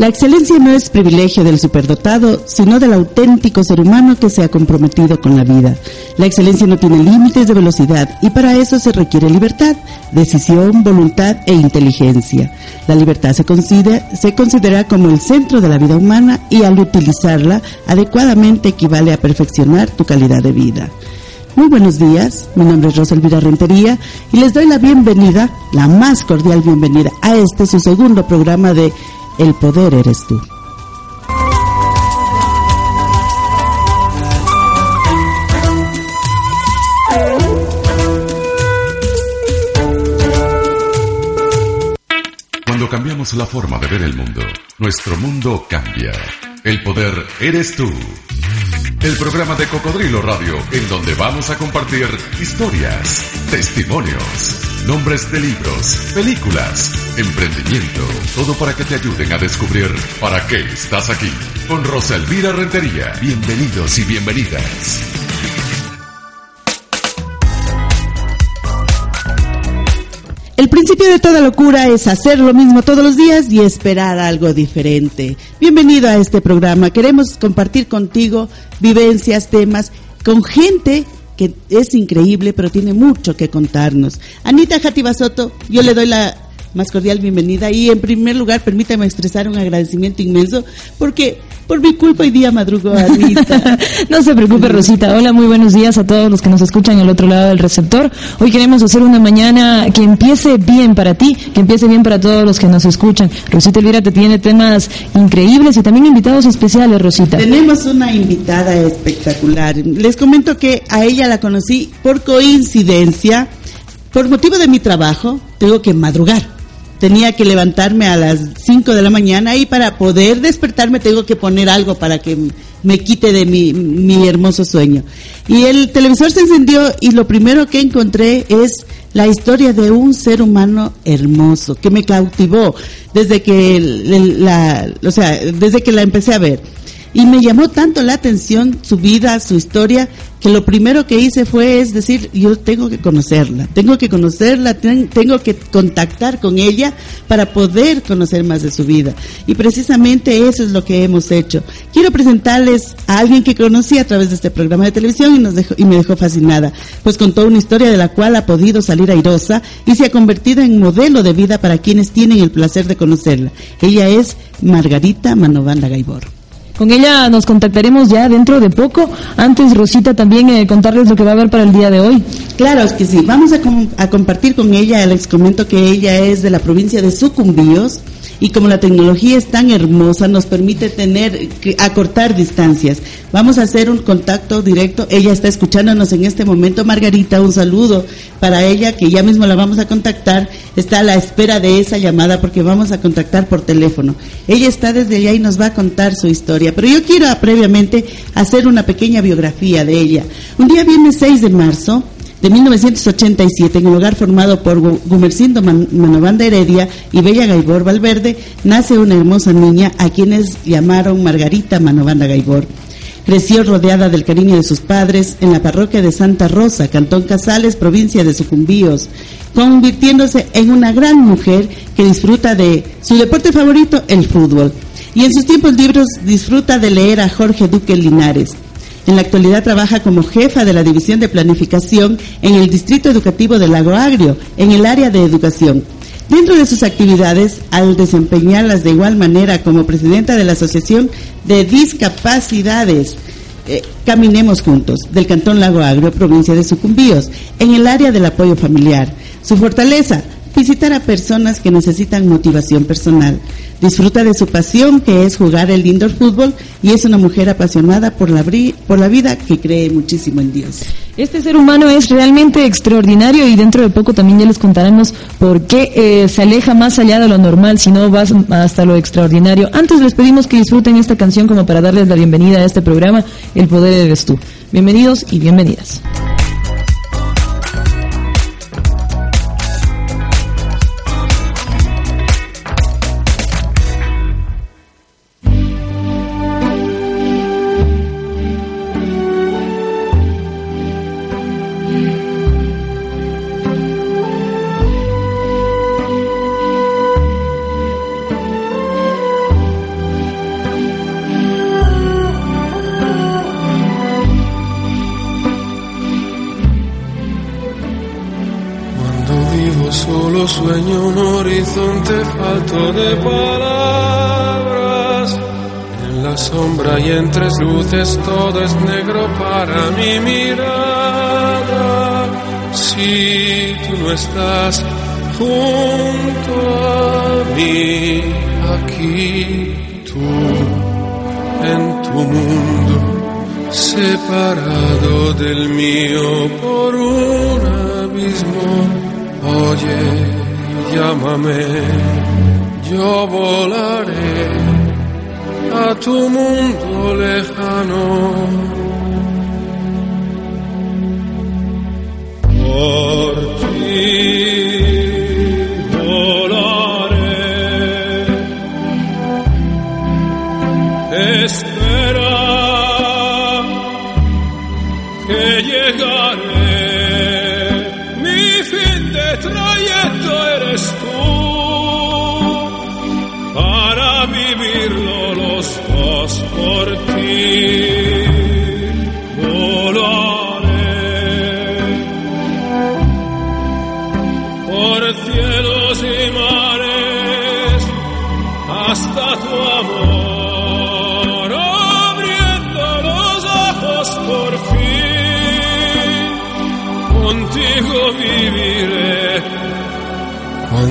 La excelencia no es privilegio del superdotado, sino del auténtico ser humano que se ha comprometido con la vida. La excelencia no tiene límites de velocidad y para eso se requiere libertad, decisión, voluntad e inteligencia. La libertad se considera, como el centro de la vida humana y al utilizarla adecuadamente equivale a perfeccionar tu calidad de vida. Muy buenos días, mi nombre es Rosa Elvira Rentería y les doy la bienvenida, la más cordial bienvenida a este su segundo programa de el poder eres tú. Cuando cambiamos la forma de ver el mundo, nuestro mundo cambia. El poder eres tú. El programa de Cocodrilo Radio, en donde vamos a compartir historias, testimonios nombres de libros, películas, emprendimiento, todo para que te ayuden a descubrir para qué estás aquí. Con Rosa Elvira Rentería. Bienvenidos y bienvenidas. El principio de toda locura es hacer lo mismo todos los días y esperar algo diferente. Bienvenido a este programa. Queremos compartir contigo vivencias, temas con gente que es increíble, pero tiene mucho que contarnos. Anita Jatibasoto, yo le doy la más cordial bienvenida y en primer lugar permítame expresar un agradecimiento inmenso porque por mi culpa hoy día madrugo Anita. no se preocupe Rosita. Hola, muy buenos días a todos los que nos escuchan al otro lado del receptor. Hoy queremos hacer una mañana que empiece bien para ti, que empiece bien para todos los que nos escuchan. Rosita Elvira te tiene temas increíbles y también invitados especiales, Rosita. Tenemos una invitada espectacular. Les comento que a ella la conocí por coincidencia. Por motivo de mi trabajo, tengo que madrugar tenía que levantarme a las 5 de la mañana y para poder despertarme tengo que poner algo para que me quite de mi, mi hermoso sueño. Y el televisor se encendió y lo primero que encontré es la historia de un ser humano hermoso que me cautivó desde que la, o sea, desde que la empecé a ver. Y me llamó tanto la atención su vida, su historia, que lo primero que hice fue es decir, yo tengo que conocerla, tengo que conocerla, tengo que contactar con ella para poder conocer más de su vida. Y precisamente eso es lo que hemos hecho. Quiero presentarles a alguien que conocí a través de este programa de televisión y, nos dejó, y me dejó fascinada, pues contó una historia de la cual ha podido salir airosa y se ha convertido en modelo de vida para quienes tienen el placer de conocerla. Ella es Margarita Manovanda Gaibor. Con ella nos contactaremos ya dentro de poco. Antes, Rosita, también eh, contarles lo que va a haber para el día de hoy. Claro, es que sí. Vamos a, a compartir con ella, les comento que ella es de la provincia de Sucumbíos y como la tecnología es tan hermosa, nos permite tener, acortar distancias. Vamos a hacer un contacto directo. Ella está escuchándonos en este momento. Margarita, un saludo para ella, que ya mismo la vamos a contactar. Está a la espera de esa llamada porque vamos a contactar por teléfono. Ella está desde allá y nos va a contar su historia. Pero yo quiero previamente hacer una pequeña biografía de ella. Un día viernes 6 de marzo, de 1987, en el hogar formado por Gumercindo Manobanda Heredia y Bella Gaibor Valverde, nace una hermosa niña a quienes llamaron Margarita Manobanda Gaibor. Creció rodeada del cariño de sus padres en la parroquia de Santa Rosa, Cantón Casales, provincia de Sucumbíos, convirtiéndose en una gran mujer que disfruta de su deporte favorito, el fútbol. Y en sus tiempos libres disfruta de leer a Jorge Duque Linares. En la actualidad trabaja como jefa de la División de Planificación en el Distrito Educativo del Lago Agrio, en el área de educación. Dentro de sus actividades, al desempeñarlas de igual manera como presidenta de la Asociación de Discapacidades, eh, Caminemos Juntos, del Cantón Lago Agrio, provincia de Sucumbíos, en el área del apoyo familiar. Su fortaleza, visitar a personas que necesitan motivación personal. Disfruta de su pasión, que es jugar el indoor fútbol, y es una mujer apasionada por la, por la vida que cree muchísimo en Dios. Este ser humano es realmente extraordinario y dentro de poco también ya les contaremos por qué eh, se aleja más allá de lo normal, si no vas hasta lo extraordinario. Antes les pedimos que disfruten esta canción como para darles la bienvenida a este programa, El Poder Eres Tú. Bienvenidos y bienvenidas. Solo sueño un horizonte falto de palabras. En la sombra y en tres luces todo es negro para mi mirada. Si tú no estás junto a mí, aquí tú, en tu mundo, separado del mío por un abismo Oye, llámame, yo volaré a tu mundo lejano. Por ti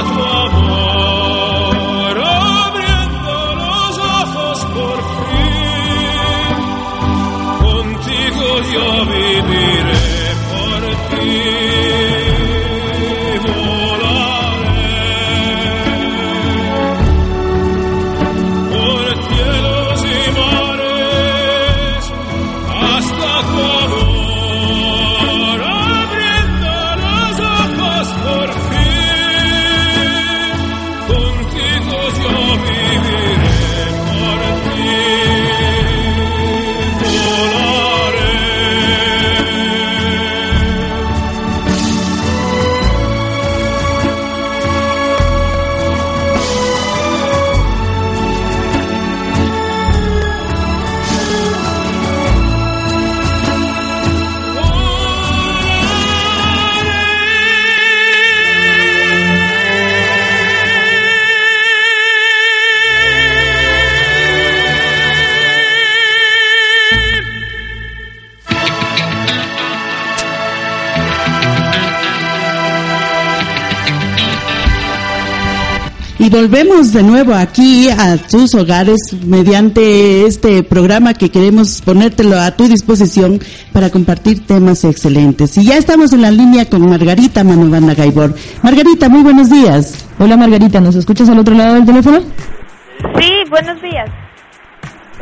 hasta volvemos de nuevo aquí a tus hogares mediante este programa que queremos ponértelo a tu disposición para compartir temas excelentes. Y ya estamos en la línea con Margarita Manubanda Gaibor. Margarita, muy buenos días. Hola Margarita, ¿nos escuchas al otro lado del teléfono? Sí, buenos días.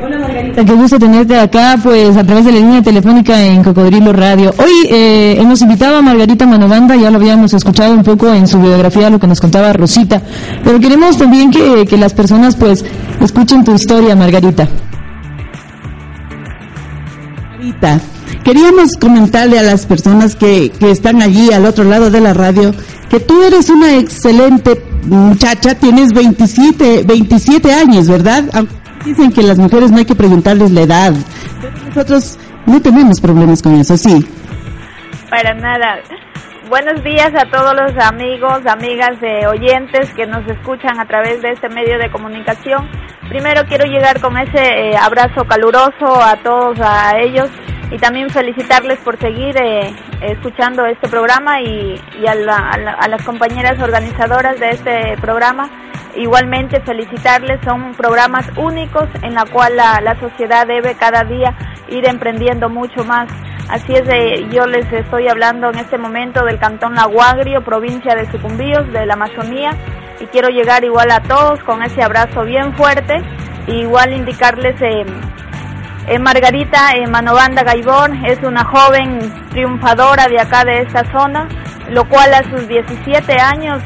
Hola Margarita, qué gusto tenerte acá, pues a través de la línea telefónica en Cocodrilo Radio. Hoy eh, hemos invitado a Margarita Manobanda, ya lo habíamos escuchado un poco en su biografía, lo que nos contaba Rosita, pero queremos también que, que las personas pues escuchen tu historia, Margarita. Margarita, queríamos comentarle a las personas que, que están allí al otro lado de la radio que tú eres una excelente muchacha, tienes 27, 27 años, ¿verdad? Dicen que las mujeres no hay que preguntarles la edad. nosotros no tenemos problemas con eso, sí. Para nada. Buenos días a todos los amigos, amigas de oyentes que nos escuchan a través de este medio de comunicación. Primero quiero llegar con ese eh, abrazo caluroso a todos a ellos y también felicitarles por seguir eh, escuchando este programa y, a, las compañeras organizadoras de este programa. Igualmente felicitarles, son programas únicos en la cual la, sociedad debe cada día ir emprendiendo mucho más. Así es, de, yo les estoy hablando en este momento del Cantón Laguagrio, provincia de Sucumbíos, de la Amazonía, y quiero llegar igual a todos con ese abrazo bien fuerte, igual indicarles... Eh, eh, Margarita Manobanda Gaibón es una joven triunfadora de acá de esta zona, lo cual a sus 17 años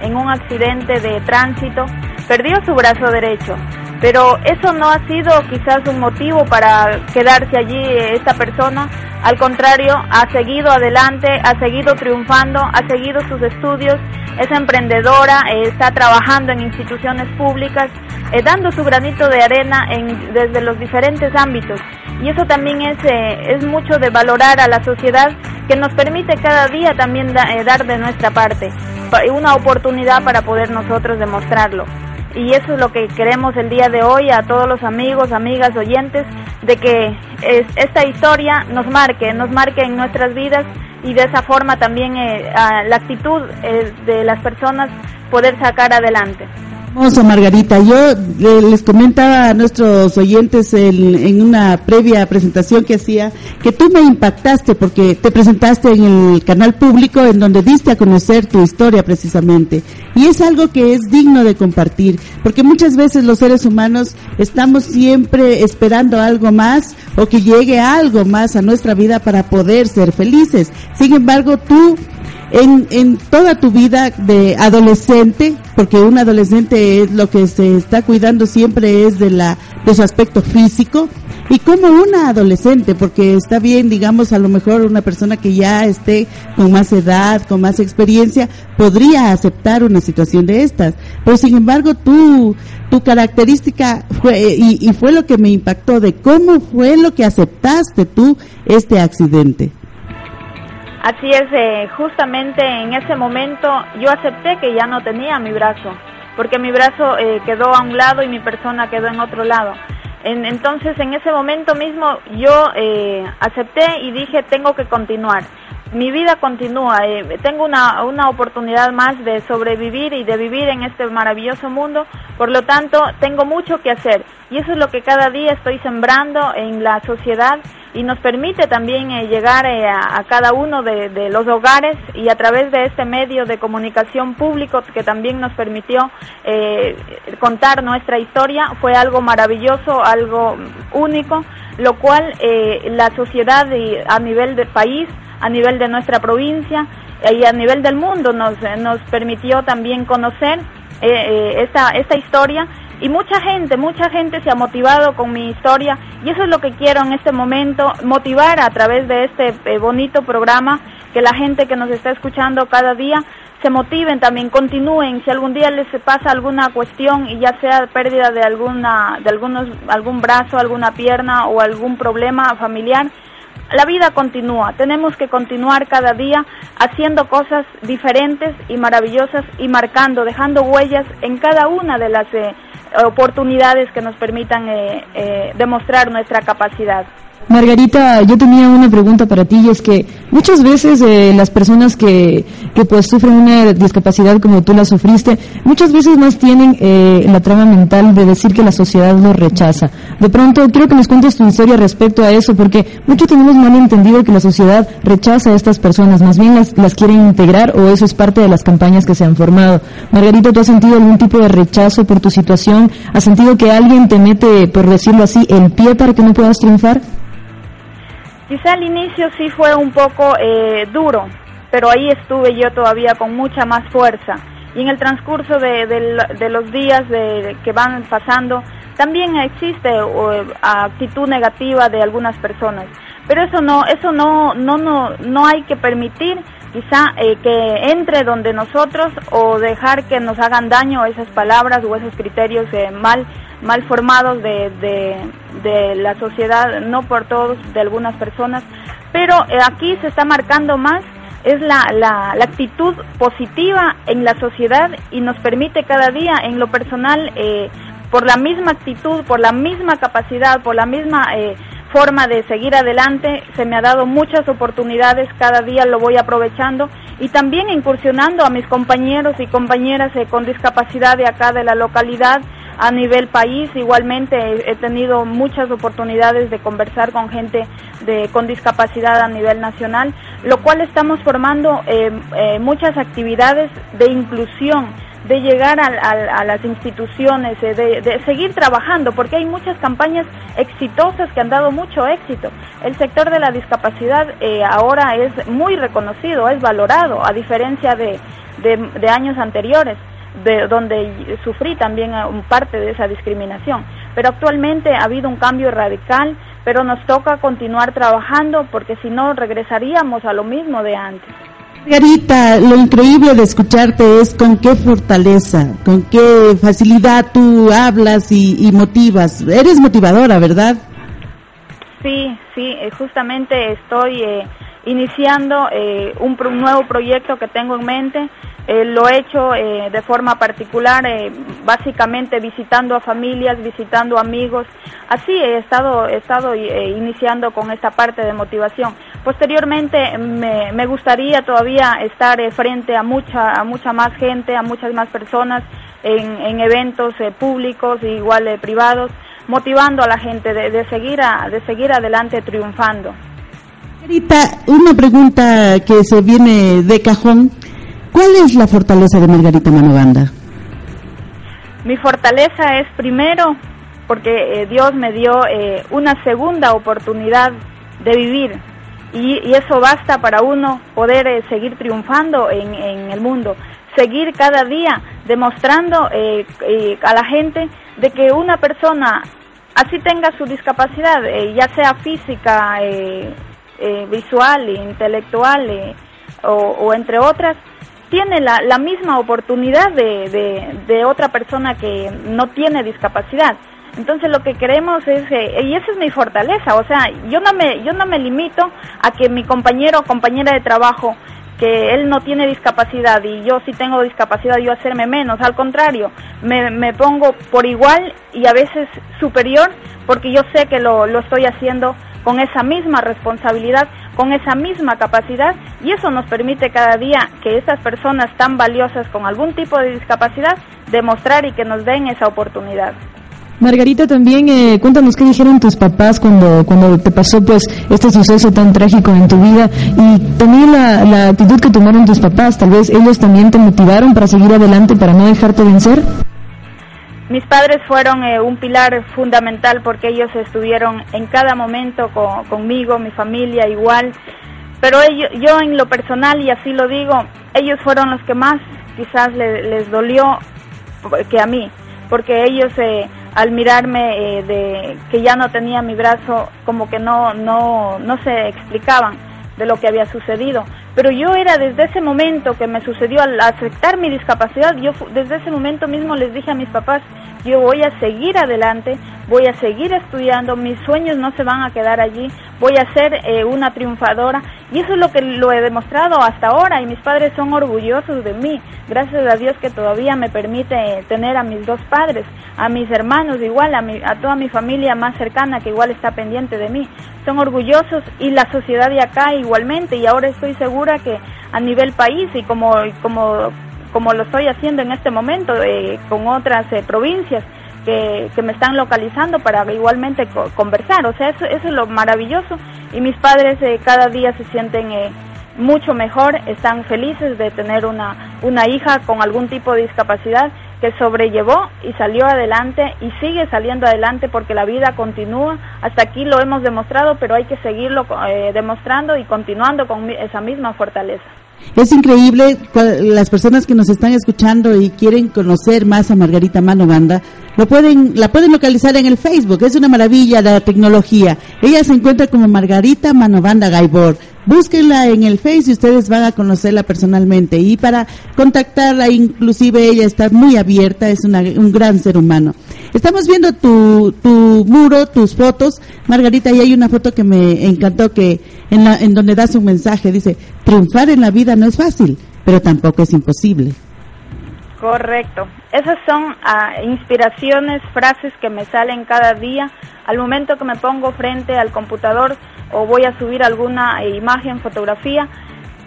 en un accidente de tránsito perdió su brazo derecho. Pero eso no ha sido quizás un motivo para quedarse allí esta persona, al contrario, ha seguido adelante, ha seguido triunfando, ha seguido sus estudios, es emprendedora, está trabajando en instituciones públicas eh, dando su granito de arena en, desde los diferentes ámbitos. Y eso también es, eh, es mucho de valorar a la sociedad que nos permite cada día también eh, dar de nuestra parte, una oportunidad para poder nosotros demostrarlo. Y eso es lo que queremos el día de hoy a todos los amigos, amigas, oyentes, de que esta historia nos marque, nos marque en nuestras vidas y de esa forma también la actitud de las personas poder sacar adelante. Hermoso, Margarita. Yo eh, les comentaba a nuestros oyentes en, una previa presentación que hacía que tú me impactaste porque te presentaste en el canal público en donde diste a conocer tu historia precisamente. Y es algo que es digno de compartir porque muchas veces los seres humanos estamos siempre esperando algo más o que llegue algo más a nuestra vida para poder ser felices. Sin embargo, tú en, en toda tu vida de adolescente, porque un adolescente es lo que se está cuidando siempre es de la de su aspecto físico y como una adolescente, porque está bien, digamos, a lo mejor una persona que ya esté con más edad, con más experiencia, podría aceptar una situación de estas. Pero sin embargo, tú, tu característica fue, y, y fue lo que me impactó de cómo fue lo que aceptaste tú este accidente. Así es, eh, justamente en ese momento yo acepté que ya no tenía mi brazo, porque mi brazo eh, quedó a un lado y mi persona quedó en otro lado. entonces en ese momento mismo yo eh, acepté y dije tengo que continuar. Mi vida continúa, tengo una, una oportunidad más de sobrevivir y de vivir en este maravilloso mundo, por lo tanto tengo mucho que hacer. Y eso es lo que cada día estoy sembrando en la sociedad y nos permite también eh, llegar eh, a, cada uno de, los hogares y a través de este medio de comunicación público que también nos permitió eh, contar nuestra historia fue algo maravilloso, algo único, lo cual la sociedad a nivel del país, a nivel de nuestra provincia y a nivel del mundo nos, nos permitió también conocer esta, esta historia. Y mucha gente, mucha gente se ha motivado con mi historia y eso es lo que quiero en este momento, motivar a través de este eh, bonito programa, que la gente que nos está escuchando cada día se motiven también, continúen, si algún día les pasa alguna cuestión y ya sea pérdida de alguna de algunos algún brazo, alguna pierna o algún problema familiar, la vida continúa, tenemos que continuar cada día haciendo cosas diferentes y maravillosas y marcando, dejando huellas en cada una de las eh, oportunidades que nos permitan eh, eh, demostrar nuestra capacidad. Margarita, yo tenía una pregunta para ti y es que muchas veces eh, las personas que, que pues sufren una discapacidad como tú la sufriste, muchas veces más tienen eh, la trama mental de decir que la sociedad los rechaza. De pronto, quiero que nos cuentes tu historia respecto a eso, porque muchos tenemos mal entendido que la sociedad rechaza a estas personas, más bien las, las quieren integrar o eso es parte de las campañas que se han formado. Margarita, ¿tú has sentido algún tipo de rechazo por tu situación? ¿Has sentido que alguien te mete, por decirlo así, el pie para que no puedas triunfar? Quizá al inicio sí fue un poco eh, duro, pero ahí estuve yo todavía con mucha más fuerza. Y en el transcurso de, los días que van pasando, también existe actitud negativa de algunas personas. Pero eso no, eso no, no, no, no hay que permitir quizá eh, que entre donde nosotros o dejar que nos hagan daño esas palabras o esos criterios eh, mal mal formados de, de, la sociedad, no por todos, de algunas personas, pero eh, aquí se está marcando más es la, la, la, actitud positiva en la sociedad y nos permite cada día en lo personal, por la misma actitud, por la misma capacidad, por la misma forma de seguir adelante. Se me ha dado muchas oportunidades, cada día lo voy aprovechando y también incursionando a mis compañeros y compañeras eh, con discapacidad de acá de la localidad a nivel país. Igualmente he tenido muchas oportunidades de conversar con gente de, con discapacidad a nivel nacional, lo cual estamos formando eh, eh, muchas actividades de inclusión de llegar a, las instituciones, de, de, seguir trabajando, porque hay muchas campañas exitosas que han dado mucho éxito. El sector de la discapacidad eh, ahora es muy reconocido, es valorado, a diferencia de, de años anteriores. De, donde sufrí también eh, parte de esa discriminación. Pero actualmente ha habido un cambio radical, pero nos toca continuar trabajando porque si no regresaríamos a lo mismo de antes. Margarita, lo increíble de escucharte es con qué fortaleza, con qué facilidad tú hablas y, motivas. Eres motivadora, ¿verdad? Sí, sí, eh, justamente estoy eh, iniciando eh, un, nuevo proyecto que tengo en mente. lo he hecho de forma particular, básicamente visitando a familias, visitando amigos. Así he estado, he estado iniciando con esta parte de motivación. Posteriormente me, gustaría todavía estar frente a mucha, a mucha más gente, a muchas más personas en, en eventos públicos igual privados, motivando a la gente de, de, seguir a, de seguir adelante triunfando. Margarita, una pregunta que se viene de cajón. ¿Cuál es la fortaleza de Margarita Manobanda? Mi fortaleza es primero porque Dios me dio una segunda oportunidad de vivir, y, eso basta para uno poder eh, seguir triunfando en, el mundo, seguir cada día demostrando eh, eh, a la gente de que una persona así tenga su discapacidad, ya sea física, visual, intelectual o, entre otras, tiene la, la misma oportunidad de, de otra persona que no tiene discapacidad. Entonces lo que queremos es, y esa es mi fortaleza, o sea, yo no me, yo no me limito a que mi compañero o compañera de trabajo que él no tiene discapacidad y yo sí tengo discapacidad, yo hacerme menos, al contrario, me, me pongo por igual y a veces superior porque yo sé que lo, lo estoy haciendo con esa misma responsabilidad, con esa misma capacidad y eso nos permite cada día que estas personas tan valiosas con algún tipo de discapacidad demostrar y que nos den esa oportunidad. Margarita, también eh, cuéntanos qué dijeron tus papás cuando, cuando te pasó pues este suceso tan trágico en tu vida y también la, la actitud que tomaron tus papás. Tal vez ellos también te motivaron para seguir adelante, para no dejarte vencer. Mis padres fueron eh, un pilar fundamental porque ellos estuvieron en cada momento conmigo, mi familia igual. Pero ellos, yo en lo personal, y así lo digo, ellos fueron los que más quizás les dolió que a mí, porque ellos... Eh, al mirarme eh, de que ya no tenía mi brazo, como que no, no, no se explicaban de lo que había sucedido. Pero yo era desde ese momento que me sucedió al aceptar mi discapacidad, yo desde ese momento mismo les dije a mis papás, yo voy a seguir adelante, voy a seguir estudiando, mis sueños no se van a quedar allí, voy a ser eh, una triunfadora. Y eso es lo que lo he demostrado hasta ahora y mis padres son orgullosos de mí, gracias a Dios que todavía me permite tener a mis dos padres, a mis hermanos igual, a, a toda mi familia más cercana que igual está pendiente de mí, son orgullosos y la sociedad de acá igualmente y ahora estoy segura que a nivel país y como, como como lo estoy haciendo en este momento eh, con otras eh, provincias que, me están localizando para igualmente conversar. O sea, eso, es lo maravilloso y mis padres eh, cada día se sienten mucho mejor, están felices de tener una, una hija con algún tipo de discapacidad que sobrellevó y salió adelante y sigue saliendo adelante porque la vida continúa. Hasta aquí lo hemos demostrado, pero hay que seguirlo demostrando y continuando con esa misma fortaleza. Es increíble las personas que nos están escuchando y quieren conocer más a Margarita Manobanda, lo pueden, la pueden localizar en el Facebook. Es una maravilla la tecnología. Ella se encuentra como Margarita Manobanda Gaibor. Búsquenla en el Face y ustedes van a conocerla personalmente. Y para contactarla, inclusive ella está muy abierta, es un gran ser humano. Estamos viendo tu, tu muro, tus fotos. Margarita, y hay una foto que me encantó que en, la, en donde das un mensaje. Dice, triunfar en la vida no es fácil, pero tampoco es imposible. Correcto. Esas son ah, inspiraciones, frases que me salen cada día al momento que me pongo frente al computador o voy a subir alguna imagen, fotografía,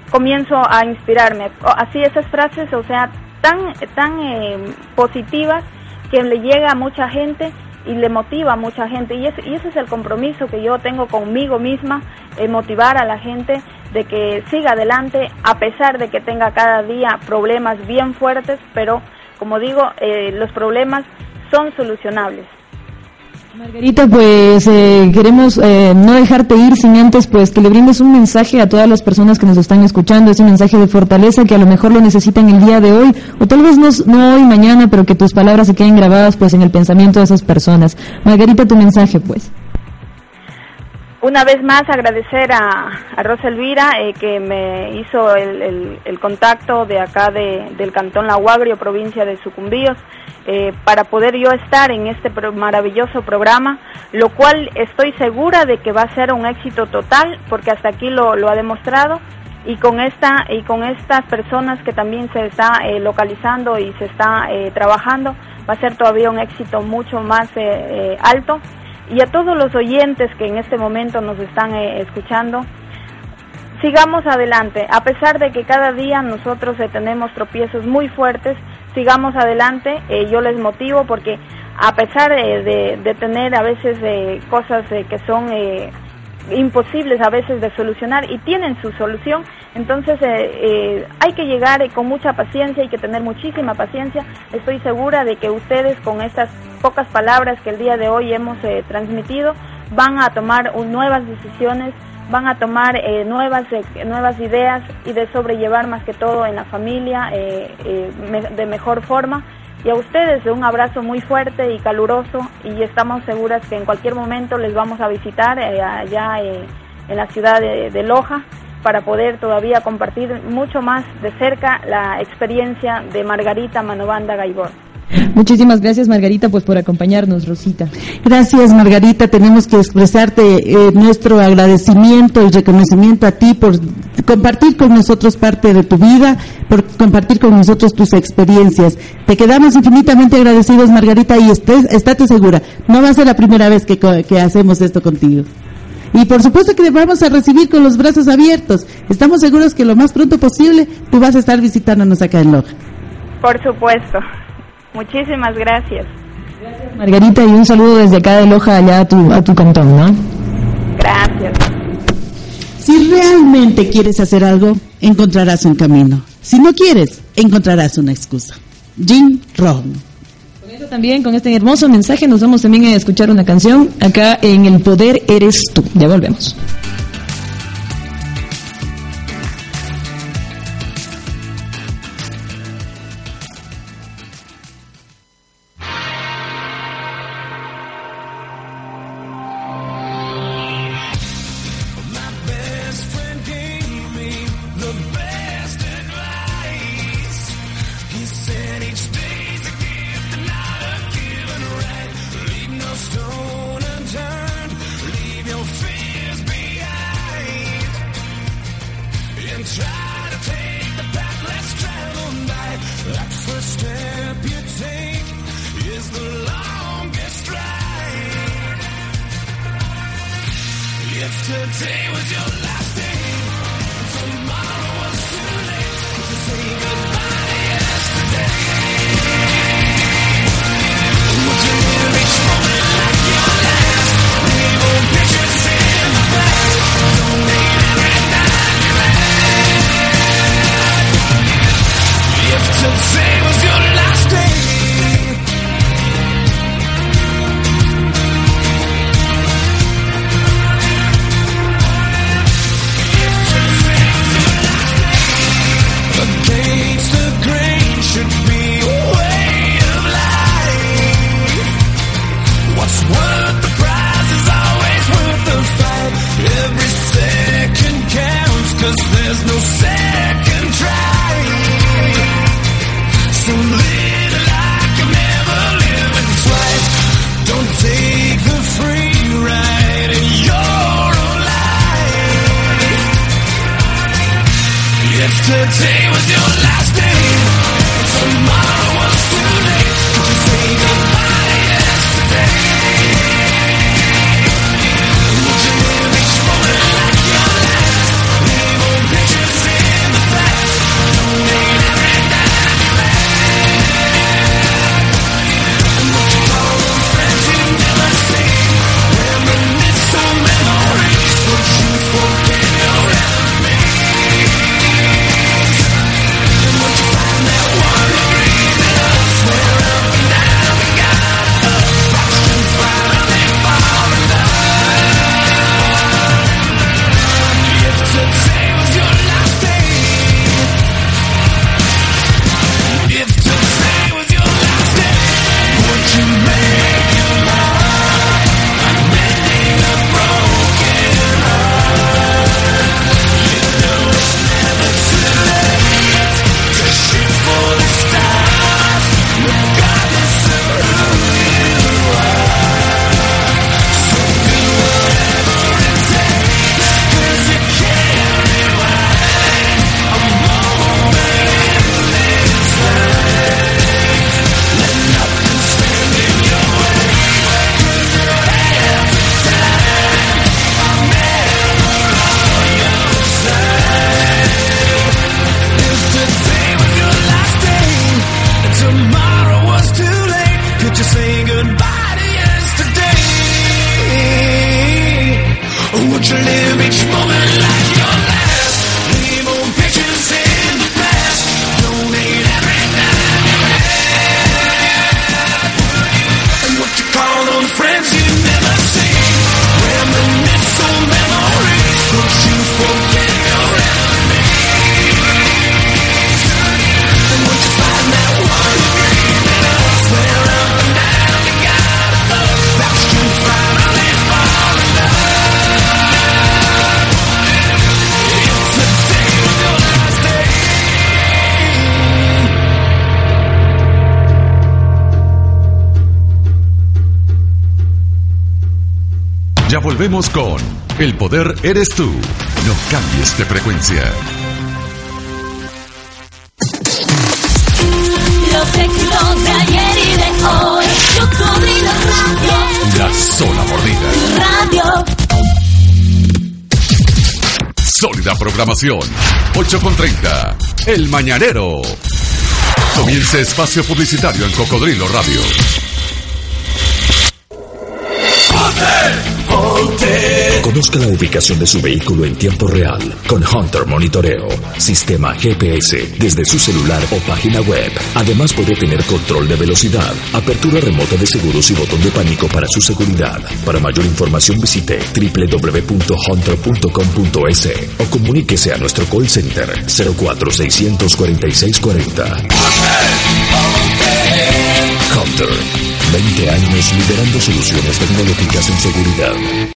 comienzo a inspirarme. Así esas frases, o sea, tan, tan eh, positivas que le llega a mucha gente y le motiva a mucha gente. Y, y ese es el compromiso que yo tengo conmigo misma, eh, motivar a la gente de que siga adelante a pesar de que tenga cada día problemas bien fuertes, pero como digo, eh, los problemas son solucionables. Margarita, pues eh, queremos eh, no dejarte ir sin antes pues que le brindes un mensaje a todas las personas que nos están escuchando, ese mensaje de fortaleza que a lo mejor lo necesitan el día de hoy o tal vez no, no hoy, mañana, pero que tus palabras se queden grabadas pues en el pensamiento de esas personas. Margarita, tu mensaje pues. Una vez más agradecer a, a Rosa Elvira eh, que me hizo el, contacto de acá de, del Cantón La Guagrio, provincia de Sucumbíos, eh, para poder yo estar en este maravilloso programa, lo cual estoy segura de que va a ser un éxito total, porque hasta aquí lo, lo ha demostrado y con esta y con estas personas que también se está eh, localizando y se está trabajando va a ser todavía un éxito mucho más alto y a todos los oyentes que en este momento nos están eh, escuchando, sigamos adelante, a pesar de que cada día nosotros eh, tenemos tropiezos muy fuertes, sigamos adelante, eh, yo les motivo porque a pesar de, de, tener a veces cosas que son imposibles a veces de solucionar y tienen su solución, entonces eh, eh, hay que llegar eh, con mucha paciencia, hay que tener muchísima paciencia. Estoy segura de que ustedes con estas pocas palabras que el día de hoy hemos transmitido van a tomar nuevas decisiones, van a tomar nuevas, nuevas ideas y de sobrellevar más que todo en la familia de mejor forma y a ustedes un abrazo muy fuerte y caluroso y estamos seguras que en cualquier momento les vamos a visitar allá en la ciudad de, Loja para poder todavía compartir mucho más de cerca la experiencia de Margarita Manobanda Gaibor. Muchísimas gracias Margarita pues por acompañarnos, Rosita. Gracias Margarita, tenemos que expresarte eh, nuestro agradecimiento y reconocimiento a ti por compartir con nosotros parte de tu vida, por compartir con nosotros tus experiencias. Te quedamos infinitamente agradecidos Margarita y estés, estate segura, no va a ser la primera vez que, que hacemos esto contigo. Y por supuesto que te vamos a recibir con los brazos abiertos. Estamos seguros que lo más pronto posible tú vas a estar visitándonos acá en Loja. Por supuesto. Muchísimas gracias. Gracias, Margarita, y un saludo desde acá de Loja allá a tu, a tu cantón, ¿no? Gracias. Si realmente quieres hacer algo, encontrarás un camino. Si no quieres, encontrarás una excusa. Jim Rohn. También, con este hermoso mensaje, nos vamos también a escuchar una canción acá en El Poder Eres Tú. Ya volvemos. Today was your last day. Tomorrow was too late to say goodbye. Today was your last day volvemos con El poder eres tú. No cambies de frecuencia. Los éxitos de ayer y de hoy. Radio. La sola mordida. Radio. Sólida programación. 8 con 30. El Mañanero. Comienza espacio publicitario en Cocodrilo Radio. Conozca la ubicación de su vehículo en tiempo real con Hunter Monitoreo, sistema GPS desde su celular o página web. Además puede tener control de velocidad, apertura remota de seguros y botón de pánico para su seguridad. Para mayor información visite www.hunter.com.es o comuníquese a nuestro call center 04640. Hunter, 20 años liderando soluciones tecnológicas en seguridad.